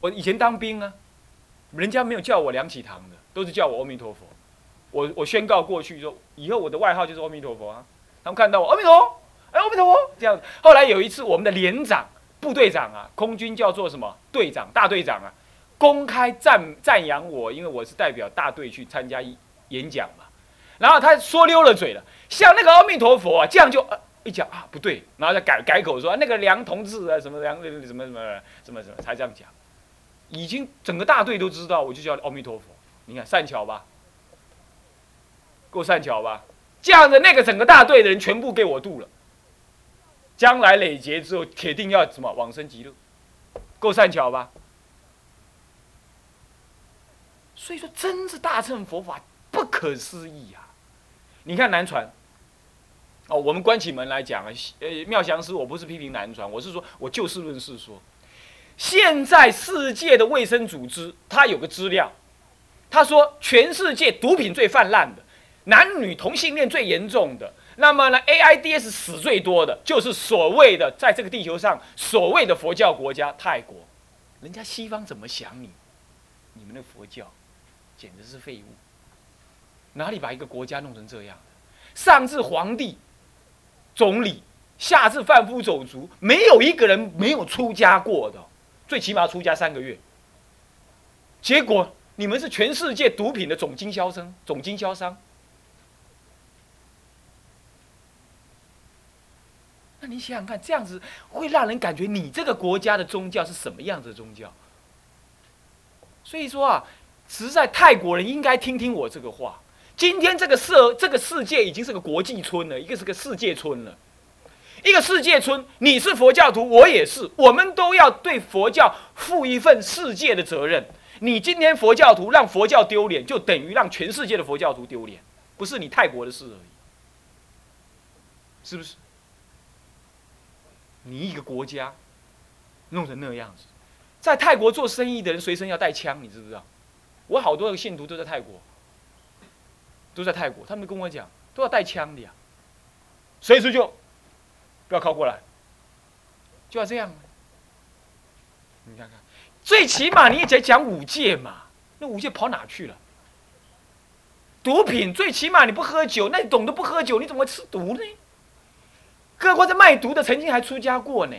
我以前当兵啊，人家没有叫我梁启堂的，都是叫我阿弥陀佛。我我宣告过去说，以后我的外号就是阿弥陀佛啊。他们看到我阿弥陀，哎阿弥陀佛这样。后来有一次，我们的连长、部队长啊，空军叫做什么队长、大队长啊，公开赞赞扬我，因为我是代表大队去参加演讲嘛。然后他说溜了嘴了，像那个阿弥陀佛啊，这样就一讲啊不对，然后再改改口说那个梁同志啊什么梁什么什么什么什么才这样讲，已经整个大队都知道，我就叫阿弥陀佛。你看善巧吧，够善巧吧？这样的那个整个大队的人全部给我渡了，将来累劫之后铁定要什么往生极乐，够善巧吧？所以说，真是大乘佛法不可思议啊！你看南传，哦，我们关起门来讲啊，呃，妙祥师，我不是批评南传，我是说我就事论事说，现在世界的卫生组织，它有个资料，他说全世界毒品最泛滥的。男女同性恋最严重的，那么呢？AIDS 死最多的，就是所谓的在这个地球上所谓的佛教国家泰国。人家西方怎么想你？你们的佛教简直是废物！哪里把一个国家弄成这样？上至皇帝、总理，下至贩夫走卒，没有一个人没有出家过的，最起码出家三个月。结果你们是全世界毒品的总经销商，总经销商。那你想想看，这样子会让人感觉你这个国家的宗教是什么样子的宗教？所以说啊，实在泰国人应该听听我这个话。今天这个社这个世界已经是个国际村了，一个是个世界村了。一个世界村，你是佛教徒，我也是，我们都要对佛教负一份世界的责任。你今天佛教徒让佛教丢脸，就等于让全世界的佛教徒丢脸，不是你泰国的事而已，是不是？你一个国家弄成那样子，在泰国做生意的人随身要带枪，你知不知道？我好多个信徒都在泰国，都在泰国，他们跟我讲都要带枪的呀，随时就不要靠过来，就要这样。你看看，最起码你也得讲五戒嘛，那五戒跑哪去了？毒品最起码你不喝酒，那你懂得不喝酒，你怎么会吃毒呢？各国在卖毒的曾经还出家过呢，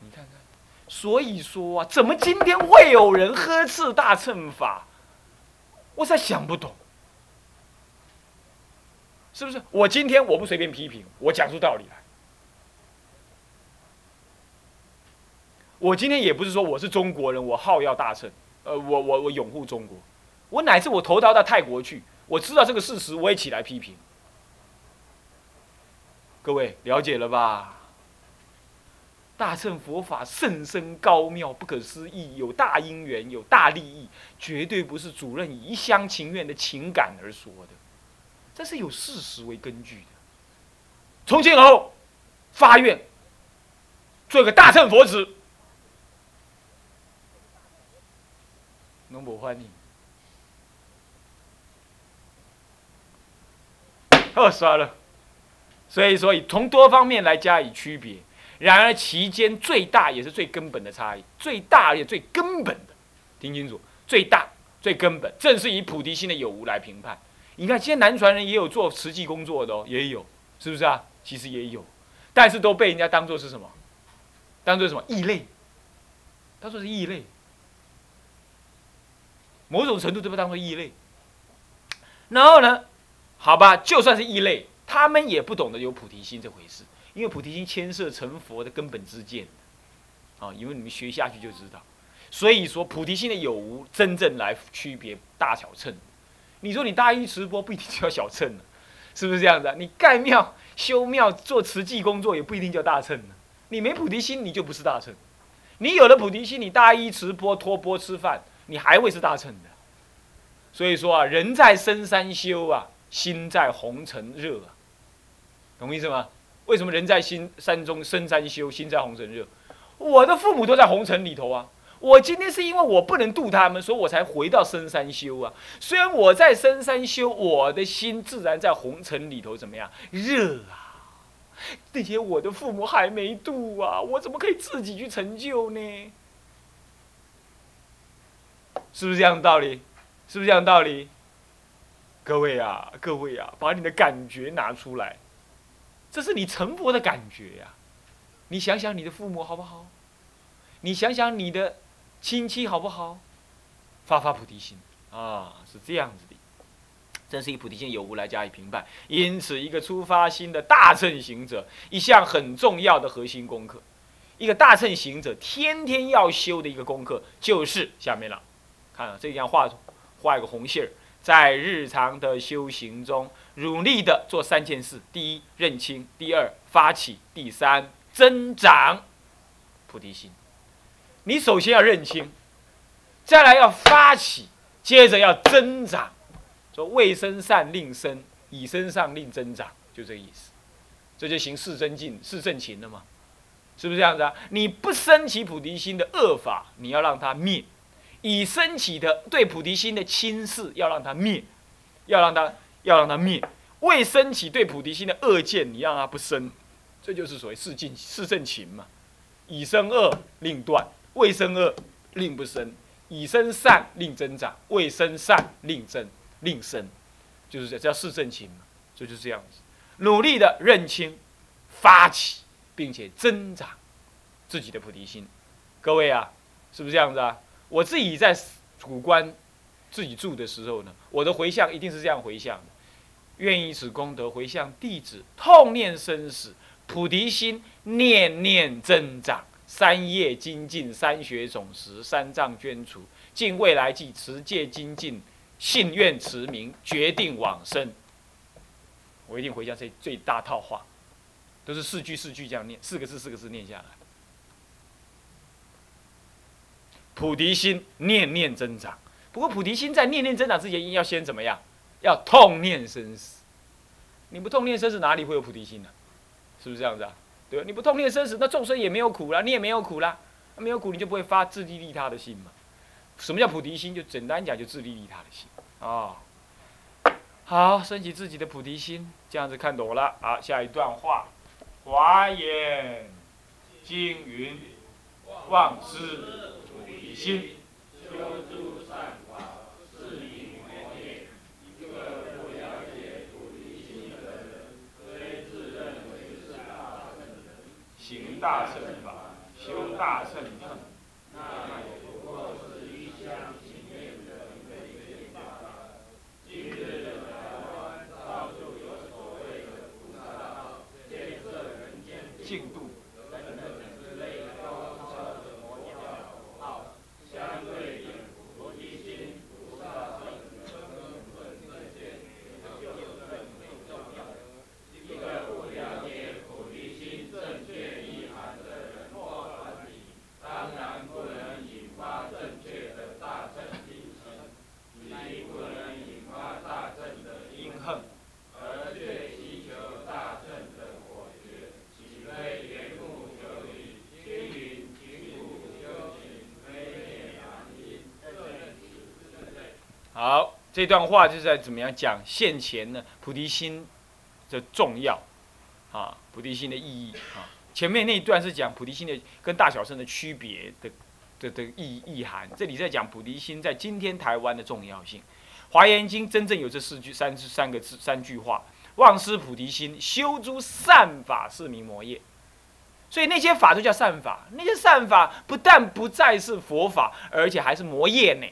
你看看，所以说啊，怎么今天会有人呵斥大乘法？我实在想不懂，是不是？我今天我不随便批评，我讲出道理来。我今天也不是说我是中国人，我好要大乘，呃，我我我拥护中国，我乃至我投到到泰国去，我知道这个事实，我也起来批评。各位了解了吧？大乘佛法甚深高妙，不可思议，有大因缘，有大利益，绝对不是主任一厢情愿的情感而说的，这是有事实为根据的。从今后发愿做个大乘佛子，能不欢迎？好，刷了。所以说，以从多方面来加以区别，然而其间最大也是最根本的差异，最大也最根本的，听清楚，最大最根本，正是以菩提心的有无来评判。你看，现在南传人也有做实际工作的哦，也有，是不是啊？其实也有，但是都被人家当做是什么？当做什么异类？当做是异类，某种程度都被当做异类。然后呢，好吧，就算是异类。他们也不懂得有菩提心这回事，因为菩提心牵涉成佛的根本之见，啊，因为你们学下去就知道。所以说菩提心的有无，真正来区别大小乘。你说你大一持钵不一定叫小乘呢，是不是这样子啊？你盖庙、修庙、做慈济工作也不一定叫大乘呢。你没菩提心，你就不是大乘。你有了菩提心，你大一持钵、托钵吃饭，你还会是大乘的。所以说啊，人在深山修啊，心在红尘热啊。懂意思吗？为什么人在新山中深山修，心在红尘热？我的父母都在红尘里头啊！我今天是因为我不能度他们，所以我才回到深山修啊。虽然我在深山修，我的心自然在红尘里头怎么样热啊？那些我的父母还没度啊，我怎么可以自己去成就呢？是不是这样的道理？是不是这样的道理？各位啊，各位啊，把你的感觉拿出来，这是你成佛的感觉呀。你想想你的父母好不好？你想想你的亲戚好不好？发发菩提心啊，是这样子的。真是以菩提心有无来加以评判。因此，一个出发心的大乘行者，一项很重要的核心功课，一个大乘行者天天要修的一个功课，就是下面了。看啊，这样画画一个红线儿，在日常的修行中，努力的做三件事：第一，认清；第二，发起；第三，增长菩提心。你首先要认清，再来要发起，接着要增长。说未生善令生，以身上令增长，就这个意思。这就行四真境、四正勤了吗？是不是这样子啊？你不升起菩提心的恶法，你要让它灭；以升起的对菩提心的轻视，要让它灭，要让它要让它灭。未升起对菩提心的恶见，你让它不生，这就是所谓四境四正勤嘛。以生恶令断，未生恶令不生；以生善令增长，未生善令增。令生，就是这叫四正勤嘛，所以就是这样子，努力的认清、发起，并且增长自己的菩提心。各位啊，是不是这样子啊？我自己在主观自己住的时候呢，我的回向一定是这样回向的：愿以此功德回向弟子，痛念生死，菩提心念念增长，三业精进，三学总持，三藏捐除，尽未来际持戒精进。信愿持名，决定往生。我一定回向这最大套话，都是四句四句这样念，四个字四个字念下来。菩提心念念增长，不过菩提心在念念增长之前，要先怎么样？要痛念生死。你不痛念生死，哪里会有菩提心呢？是不是这样子啊？对？你不痛念生死，那众生也没有苦了，你也没有苦了，没有苦，你就不会发自利利他的心嘛。什么叫菩提心？就简单讲，就自利利他的心啊。好，升起自己的菩提心，这样子看懂了。好，下一段话，《华严经》云：忘失菩提心，修诸善法，是名魔业。一个不了解菩提心的人，虽自认为是大乘人，行大乘法，修大乘乘，这段话就是在怎么样讲现前呢？菩提心的重要，啊，菩提心的意义啊。前面那一段是讲菩提心的跟大小圣的区别的的的意意涵，这里在讲菩提心在今天台湾的重要性。华严经真正有这四句三三个字三句话：忘失菩提心，修诸善法是名魔业。所以那些法都叫善法，那些善法不但不再是佛法，而且还是魔业呢。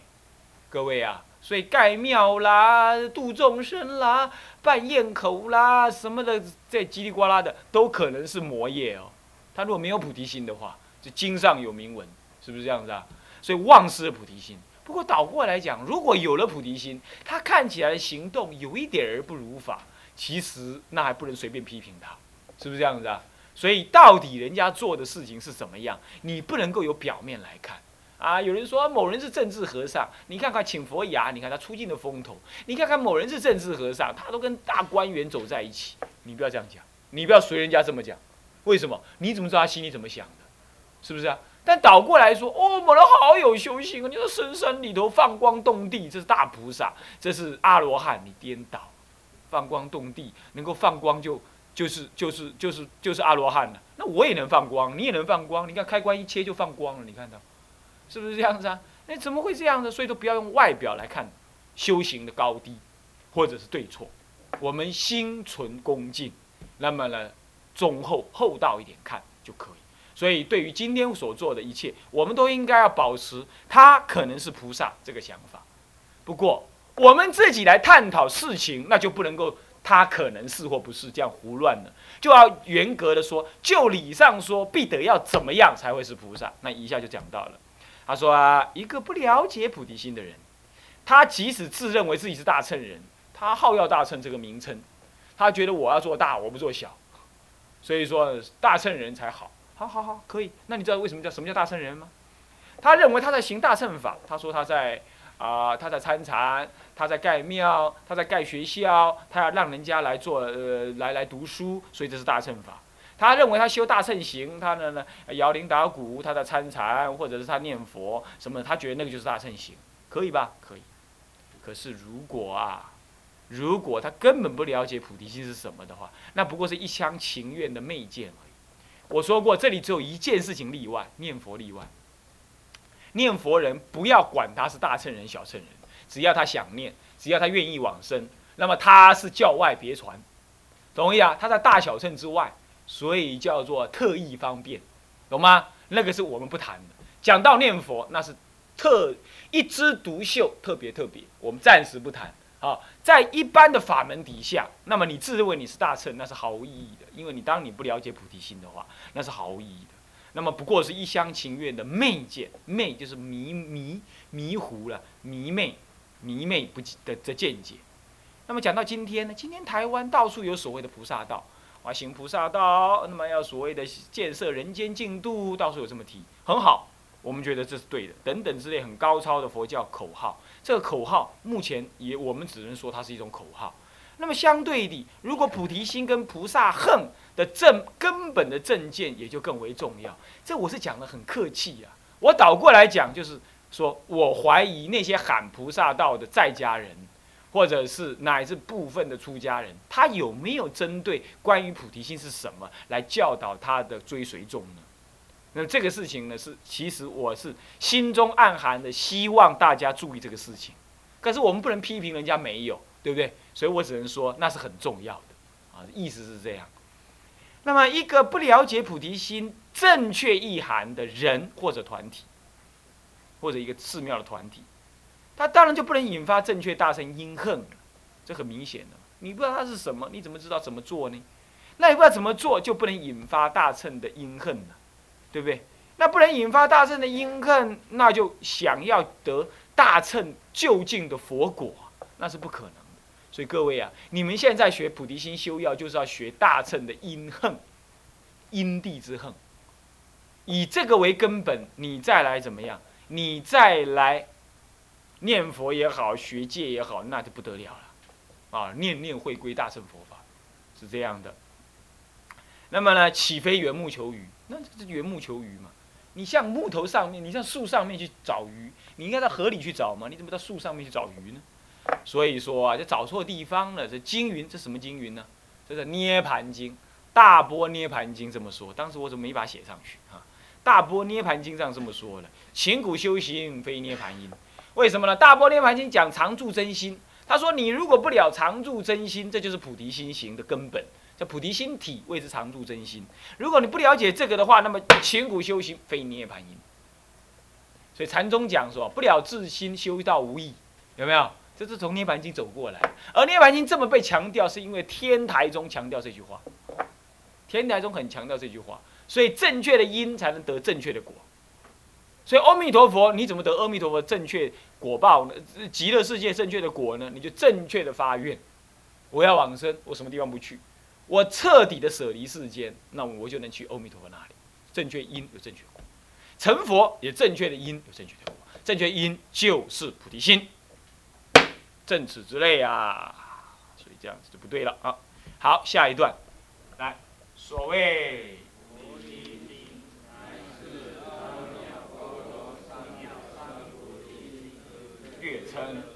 各位啊。所以盖庙啦、度众生啦、办宴口啦什么的，这叽里呱啦的都可能是魔业哦。他如果没有菩提心的话，就经上有铭文，是不是这样子啊？所以忘失了菩提心。不过倒过来讲，如果有了菩提心，他看起来行动有一点儿不如法，其实那还不能随便批评他，是不是这样子啊？所以到底人家做的事情是怎么样，你不能够有表面来看。啊，有人说某人是政治和尚，你看看请佛牙，你看他出镜的风头，你看看某人是政治和尚，他都跟大官员走在一起，你不要这样讲，你不要随人家这么讲，为什么？你怎么知道他心里怎么想的？是不是啊？但倒过来说，哦，某人好有修行啊，你说深山里头放光动地，这是大菩萨，这是阿罗汉，你颠倒，放光动地能够放光就就是就是就是就是阿罗汉了。那我也能放光，你也能放光。你看开关一切就放光了，你看到，是不是这样子啊？那怎么会这样呢？所以都不要用外表来看修行的高低，或者是对错。我们心存恭敬，那么呢，忠厚厚道一点看就可以。所以对于今天所做的一切，我们都应该要保持他可能是菩萨这个想法。不过我们自己来探讨事情，那就不能够他可能是或不是这样胡乱的，就要严格的说，就理上说，必得要怎么样才会是菩萨。那一下就讲到了，他说啊，一个不了解菩提心的人，他即使自认为自己是大乘人。他好要大乘这个名称，他觉得我要做大，我不做小，所以说大乘人才好，好好好，可以。那你知道为什么叫什么叫大乘人吗？他认为他在行大乘法，他说他在啊，他在参禅，他在盖庙，他在盖学校，他要让人家来做呃来来读书，所以这是大乘法。他认为他修大乘行，他呢呢摇铃打鼓，他在参禅或者是他念佛什么，他觉得那个就是大乘行，可以吧？可以。可是如果啊。如果他根本不了解菩提心是什么的话，那不过是一厢情愿的昧见而已。我说过，这里只有一件事情例外，念佛例外。念佛人不要管他是大乘人、小乘人，只要他想念，只要他愿意往生，那么他是教外别传，同意啊？他在大小乘之外，所以叫做特异方便，懂吗？那个是我们不谈的。讲到念佛，那是特一枝独秀，特别特别，我们暂时不谈。啊，在一般的法门底下，那么你自认为你是大乘，那是毫无意义的，因为你当你不了解菩提心的话，那是毫无意义的。那么不过是一厢情愿的昧见，昧就是迷迷迷糊了，迷昧迷昧不的的见解。那么讲到今天呢，今天台湾到处有所谓的菩萨道，啊行菩萨道，那么要所谓的建设人间净土，到处有这么提，很好，我们觉得这是对的，等等之类很高超的佛教口号。这个口号目前也，我们只能说它是一种口号。那么相对的，如果菩提心跟菩萨恨的正根本的正见，也就更为重要。这我是讲的很客气啊。我倒过来讲，就是说我怀疑那些喊菩萨道的在家人，或者是乃至部分的出家人，他有没有针对关于菩提心是什么来教导他的追随众呢？那这个事情呢，是其实我是心中暗含的，希望大家注意这个事情。可是我们不能批评人家没有，对不对？所以我只能说那是很重要的，啊，意思是这样。那么一个不了解菩提心正确意涵的人或者团体，或者一个寺庙的团体，他当然就不能引发正确大乘因恨了。这很明显的，你不知道它是什么，你怎么知道怎么做呢？那你不知道怎么做，就不能引发大乘的因恨了。对不对？那不能引发大乘的因恨，那就想要得大乘就近的佛果，那是不可能的。所以各位啊，你们现在学菩提心修要，就是要学大乘的因恨，因地之恨，以这个为根本，你再来怎么样？你再来念佛也好，学戒也好，那就不得了了。啊，念念会归大乘佛法，是这样的。那么呢，岂非缘木求鱼？那这是缘木求鱼嘛？你像木头上面，你像树上面去找鱼，你应该到河里去找嘛？你怎么到树上面去找鱼呢？所以说啊，就找错地方了。这经云，这什么经云呢？这是《涅盘经》，《大波涅盘经》这么说。当时我怎么没把写上去啊？《大波涅盘经》上这么说了：勤苦修行非涅盘因。为什么呢？《大波涅盘经》讲常住真心。他说，你如果不了常住真心，这就是菩提心行的根本。叫菩提心体谓之常住真心。如果你不了解这个的话，那么千古修行非涅盘因。所以禅宗讲说，不了自心修道无益，有没有？这是从涅盘经走过来。而涅盘经这么被强调，是因为天台宗强调这句话。天台宗很强调这句话，所以正确的因才能得正确的果。所以阿弥陀佛，你怎么得阿弥陀佛正确果报呢？极乐世界正确的果呢？你就正确的发愿，我要往生，我什么地方不去？我彻底的舍离世间，那我就能去阿弥陀佛那里。正确因有正确果，成佛也正确的因有正确的果。正确因就是菩提心，正此之类啊。所以这样子就不对了啊。好，下一段，来，所谓。月称。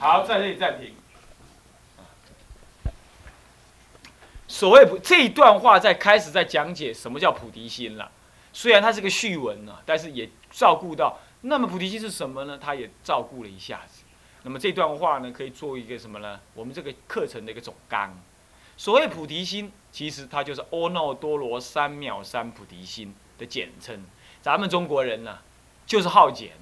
好，在这里暂停。所谓这一段话在开始在讲解什么叫菩提心了。虽然它是个序文呢，但是也照顾到那么菩提心是什么呢？它也照顾了一下子。那么这段话呢，可以做一个什么呢？我们这个课程的一个总纲。所谓菩提心，其实它就是阿耨多罗三藐三菩提心的简称。咱们中国人呢，就是好简。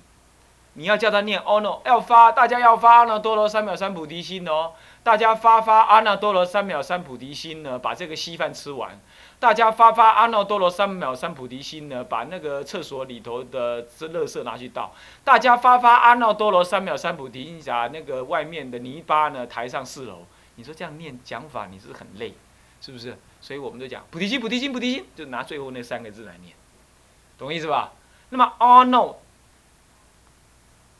你要叫他念哦 no，，要发，大家要发阿耨多罗三藐三菩提心哦。大家发发阿耨多罗三藐三菩提心呢，把这个稀饭吃完。大家发发阿耨多罗三藐三菩提心呢，把那个厕所里头的这垃圾拿去倒。大家发发阿耨多罗三藐三菩提心，把那个外面的泥巴呢抬上四楼。你说这样念讲法，你是很累，是不是？所以我们就讲菩提心，菩提心，菩提心，就拿最后那三个字来念，懂意思吧？那么阿耨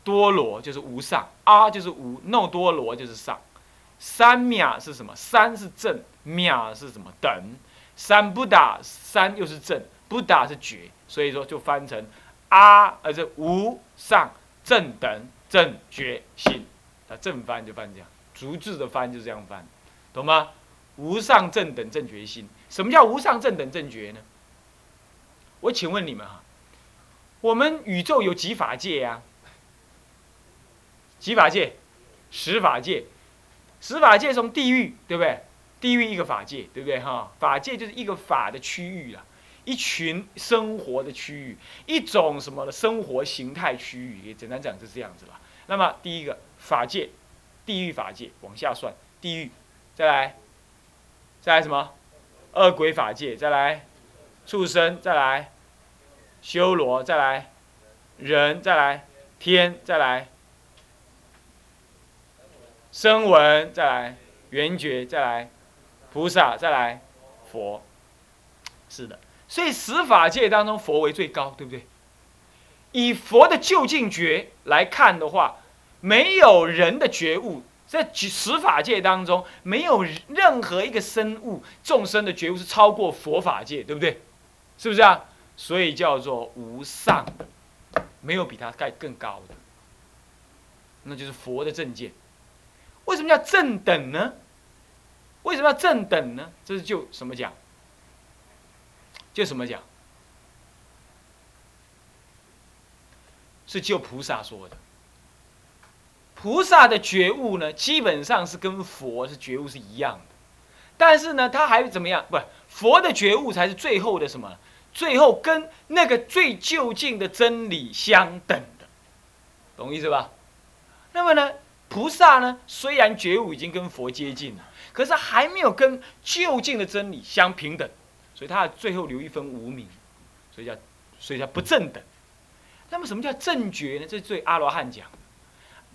多罗就是无上，阿就是无，耨多罗就是上。三藐是什么？三是正，藐是什么？等。三不打，三又是正，不打是绝，所以说就翻成阿，呃，这无上正等正觉心，它正翻就翻这样，逐字的翻就这样翻，懂吗？无上正等正觉心，什么叫无上正等正觉呢？我请问你们哈，我们宇宙有几法界呀？几法界？十法界，十法界从地狱，对不对？地狱一个法界，对不对哈？法界就是一个法的区域啊，一群生活的区域，一种什么的生活形态区域，也简单讲就是这样子了。那么第一个法界，地狱法界往下算，地狱，再来，再来什么？恶鬼法界，再来，畜生，再来，修罗，再来，人，再来，天，再来，声闻，再来，缘觉，再来。菩萨再来，佛，是的，所以十法界当中佛为最高，对不对？以佛的究竟觉来看的话，没有人的觉悟，在十法界当中，没有任何一个生物众生的觉悟是超过佛法界，对不对？是不是啊？所以叫做无上，没有比他盖更高的，那就是佛的正见。为什么叫正等呢？为什么要正等呢？这是就什么讲？就什么讲？是就菩萨说的。菩萨的觉悟呢，基本上是跟佛是觉悟是一样的，但是呢，他还怎么样？不，佛的觉悟才是最后的什么？最后跟那个最究竟的真理相等的，懂意思吧？那么呢，菩萨呢，虽然觉悟已经跟佛接近了。可是还没有跟就近的真理相平等，所以他最后留一分无名，所以叫，所以叫不正等。那么什么叫正觉呢？这是对阿罗汉讲。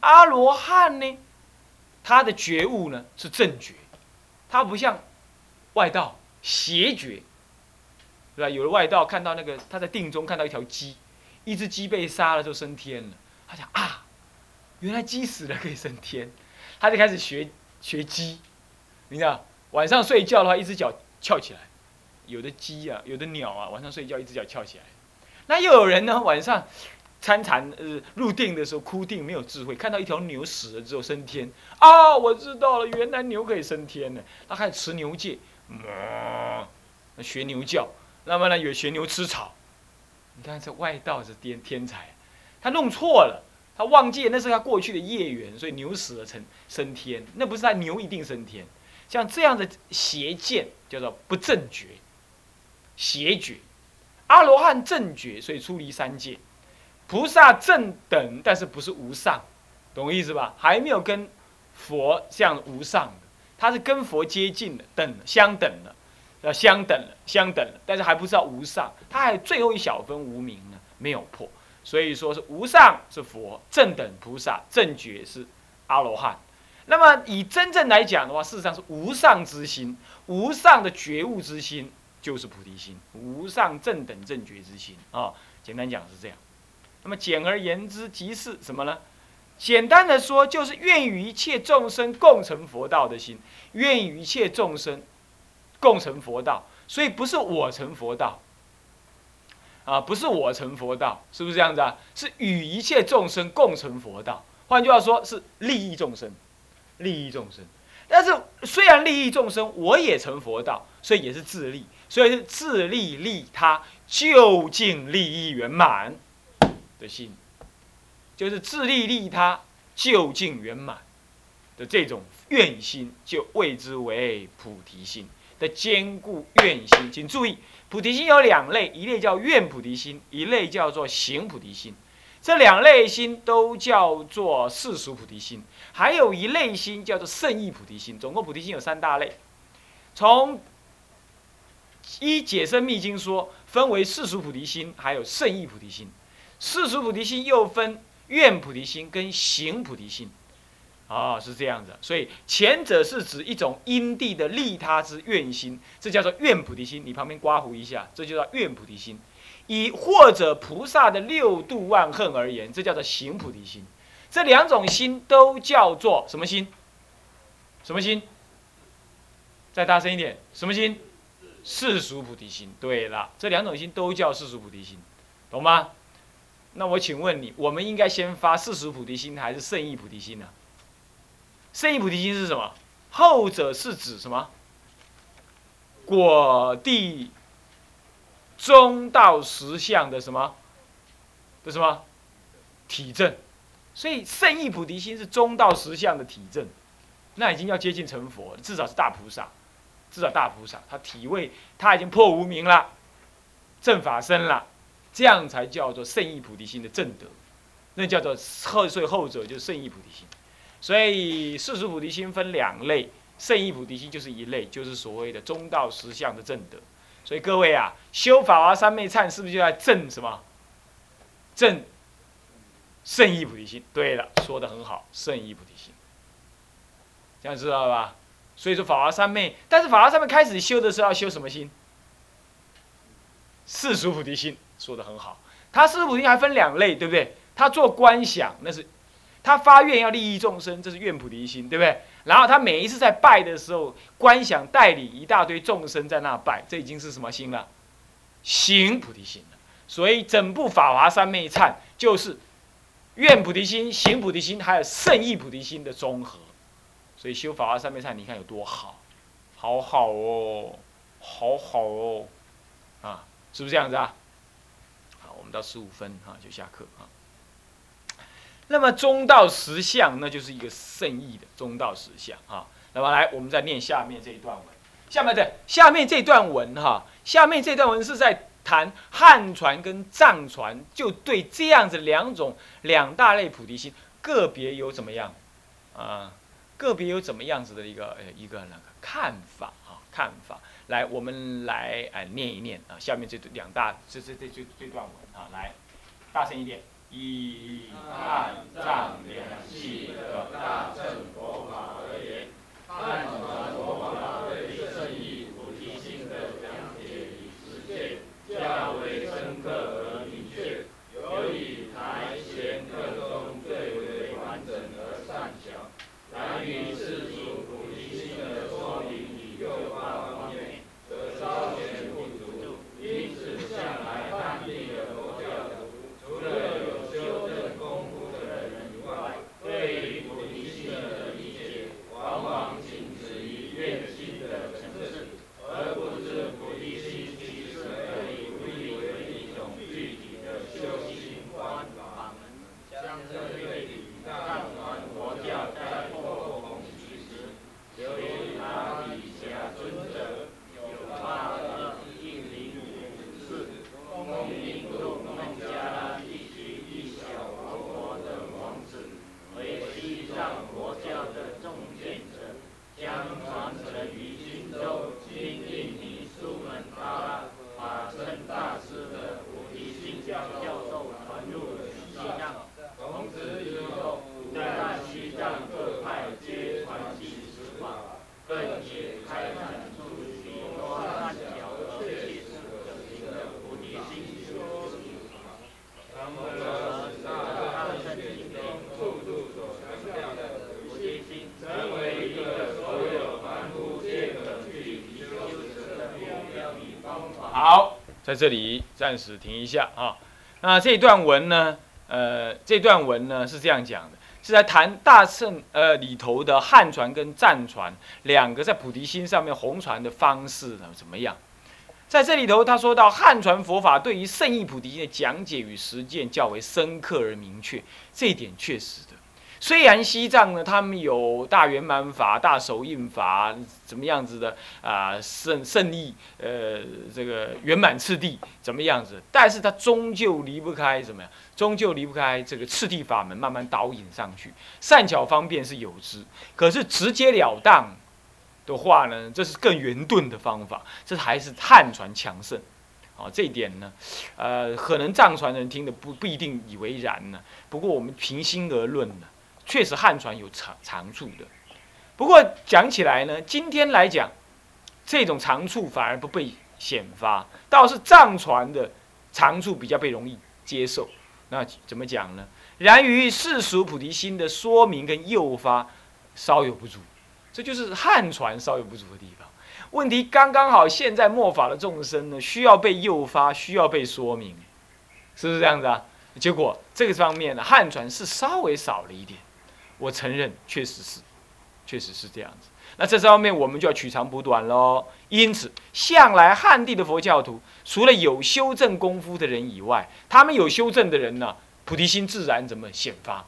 阿罗汉呢，他的觉悟呢是正觉，他不像外道邪觉，对吧？有的外道看到那个他在定中看到一条鸡，一只鸡被杀了就升天了，他想啊，原来鸡死了可以升天，他就开始学学鸡。你知道，晚上睡觉的话，一只脚翘起来，有的鸡啊，有的鸟啊，晚上睡觉一只脚翘起来。那又有人呢，晚上参禅呃入定的时候哭定，没有智慧，看到一条牛死了之后升天啊，我知道了，原来牛可以升天呢。他开始持牛戒，哞，学牛叫。那么呢，有学牛吃草。你看这外道是天天才，他弄错了，他忘记那是他过去的业缘，所以牛死了成升天，那不是他牛一定升天。像这样的邪见叫做不正觉，邪觉，阿罗汉正觉，所以出离三界，菩萨正等，但是不是无上，懂我意思吧？还没有跟佛像无上的，他是跟佛接近的，等相等了，要相等了，相等了，但是还不知道无上，他还最后一小分无名呢，没有破，所以说是无上是佛，正等菩萨，正觉是阿罗汉。那么以真正来讲的话，事实上是无上之心，无上的觉悟之心就是菩提心，无上正等正觉之心啊。简单讲是这样。那么简而言之，即是什么呢？简单的说，就是愿与一切众生共成佛道的心，愿与一切众生共成佛道。所以不是我成佛道啊，不是我成佛道，是不是这样子啊？是与一切众生共成佛道。换句话说，是利益众生，利益众生。但是虽然利益众生，我也成佛道，所以也是自利，所以是自利利他，究竟利益圆满的心，就是自利利他，究竟圆满的这种愿心，就谓之为菩提心的坚固愿心。请注意，菩提心有两类，一类叫愿菩提心，一类叫做行菩提心。这两类心都叫做世俗菩提心，还有一类心叫做圣意菩提心。总共菩提心有三大类，从一解生密经说，分为世俗菩提心，还有圣意菩提心。世俗菩提心又分愿菩提心跟行菩提心，啊，是这样的。所以前者是指一种因地的利他之愿心，这叫做愿菩提心。你旁边刮胡一下，这就叫愿菩提心。以或者菩萨的六度万恨而言，这叫做行菩提心。这两种心都叫做什么心？什么心？再大声一点，什么心？世俗菩提心。对了，这两种心都叫世俗菩提心，懂吗？那我请问你，我们应该先发世俗菩提心还是圣意菩提心呢？圣意菩提心是什么？后者是指什么？果地。中道实相的什么？的什么体证？所以圣意菩提心是中道实相的体证，那已经要接近成佛，至少是大菩萨，至少大菩萨，他体位他已经破无明了，正法身了，这样才叫做圣意菩提心的正德，那叫做后，所以后者就是圣意菩提心。所以世俗菩提心分两类，圣意菩提心就是一类，就是所谓的中道实相的正德。所以各位啊，修法华三昧忏是不是就在正什么？正圣意菩提心。对了，说的很好，圣意菩提心，这样知道了吧？所以说法华三昧，但是法华三昧开始修的时候要修什么心？世俗菩提心，说的很好。他世俗菩提心还分两类，对不对？他做观想，那是他发愿要利益众生，这是愿菩提心，对不对？然后他每一次在拜的时候，观想代理一大堆众生在那拜，这已经是什么心了？行菩提心了。所以整部法华三昧忏就是愿菩提心、行菩提心，还有圣意菩提心的综合。所以修法华三昧忏，你看有多好，好好哦，好好哦，啊，是不是这样子啊？好，我们到十五分哈就下课啊。那么中道实相，那就是一个圣意的中道实相啊。那么来，我们再念下面这一段文。下面的下面这段文哈，下面这段文是在谈汉传跟藏传，就对这样子两种两大类菩提心个别有怎么样啊？个别有怎么样子的一个一个那个看法啊？看法。来，我们来哎念一念啊。下面这两大这这这这这段文啊，来，大声一点。以汉藏两系的大乘佛法而言，汉传佛法对圣意菩提心的讲解与实践较为深刻而明确，尤以台前课中最为完整而善巧。然于世俗菩提心的说明与诱发方面，则稍显不足。因此向来汉地的佛教徒，除了在这里暂时停一下啊。那这段文呢？呃，这段文呢是这样讲的：是在谈大乘呃里头的汉传跟藏传两个在菩提心上面红传的方式呢怎么样？在这里头，他说到汉传佛法对于圣意菩提心的讲解与实践较为深刻而明确，这一点确实的。虽然西藏呢，他们有大圆满法、大手印法，怎么样子的啊？圣圣意，呃，这个圆满次第怎么样子？但是它终究离不开什么呀？终究离不开这个次第法门慢慢导引上去。善巧方便是有之，可是直截了当的话呢，这是更圆顿的方法，这还是汉传强盛。啊，这一点呢，呃，可能藏传人听的不不一定以为然呢。不过我们平心而论呢。确实汉传有长长处的，不过讲起来呢，今天来讲，这种长处反而不被显发，倒是藏传的长处比较被容易接受。那怎么讲呢？然于世俗菩提心的说明跟诱发稍有不足，这就是汉传稍有不足的地方。问题刚刚好，现在末法的众生呢，需要被诱发，需要被说明，是不是这样子啊？结果这个方面呢，汉传是稍微少了一点。我承认，确实是，确实是这样子。那这方面我们就要取长补短喽。因此，向来汉地的佛教徒，除了有修正功夫的人以外，他们有修正的人呢，菩提心自然怎么显发？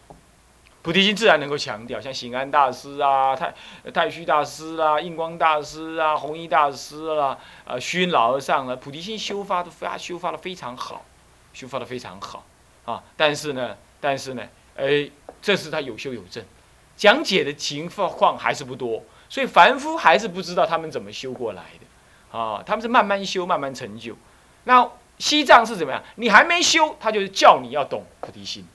菩提心自然能够强调，像醒安大师啊、太太虚大师啊、印光大师啊、弘一大师啦、呃虚云老和尚啊，菩提心修发的发修发的非常好，修发的非常好啊。但是呢，但是呢，哎。这是他有修有证，讲解的情况还是不多，所以凡夫还是不知道他们怎么修过来的，啊，他们是慢慢修，慢慢成就。那西藏是怎么样？你还没修，他就是叫你要懂菩提心，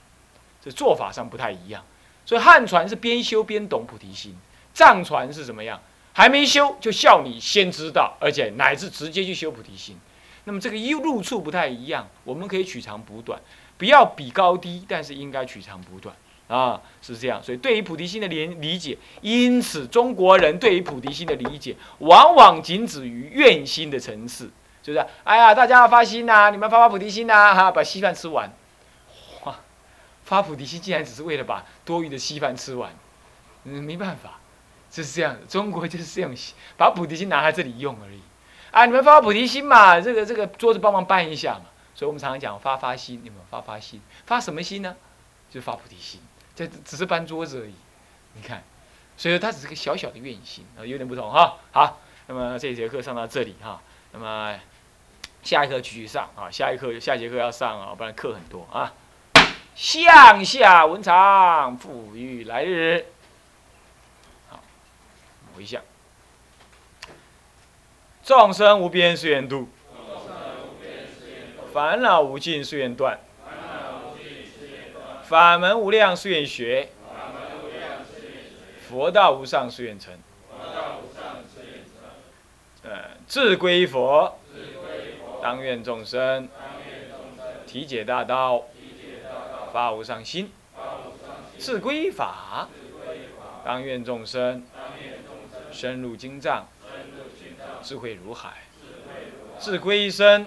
这做法上不太一样。所以汉传是边修边懂菩提心，藏传是怎么样？还没修就笑你先知道，而且乃至直接去修菩提心。那么这个一入处不太一样，我们可以取长补短，不要比高低，但是应该取长补短。啊，是这样，所以对于菩提心的理理解，因此中国人对于菩提心的理解，往往仅止于愿心的层次，就是？哎呀，大家要发心呐，你们发发菩提心呐，哈，把稀饭吃完。哇，发菩提心竟然只是为了把多余的稀饭吃完，嗯，没办法，就是这样，中国就是这样，把菩提心拿在这里用而已。啊，你们发发菩提心嘛，这个这个桌子帮忙搬一下嘛。所以我们常常讲发发心，你们发发心，发什么心呢？就是发菩提心。这只是搬桌子而已，你看，所以说它只是个小小的愿心啊，有点不同哈。好，那么这节课上到这里哈，那么下一课继续上啊，下一课下节课要上啊，不然课很多啊。向下文长，富裕来日。好，回向，众生无边誓愿度，烦恼无尽誓愿断。法门无量誓愿学，佛道无上誓愿成。呃，自归佛，当愿众生。体解大道，发无上心；智归法，当愿众生。深入经藏，智慧如海；智归身，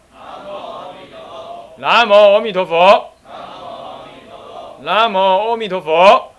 南无阿弥陀佛。南无阿弥陀佛。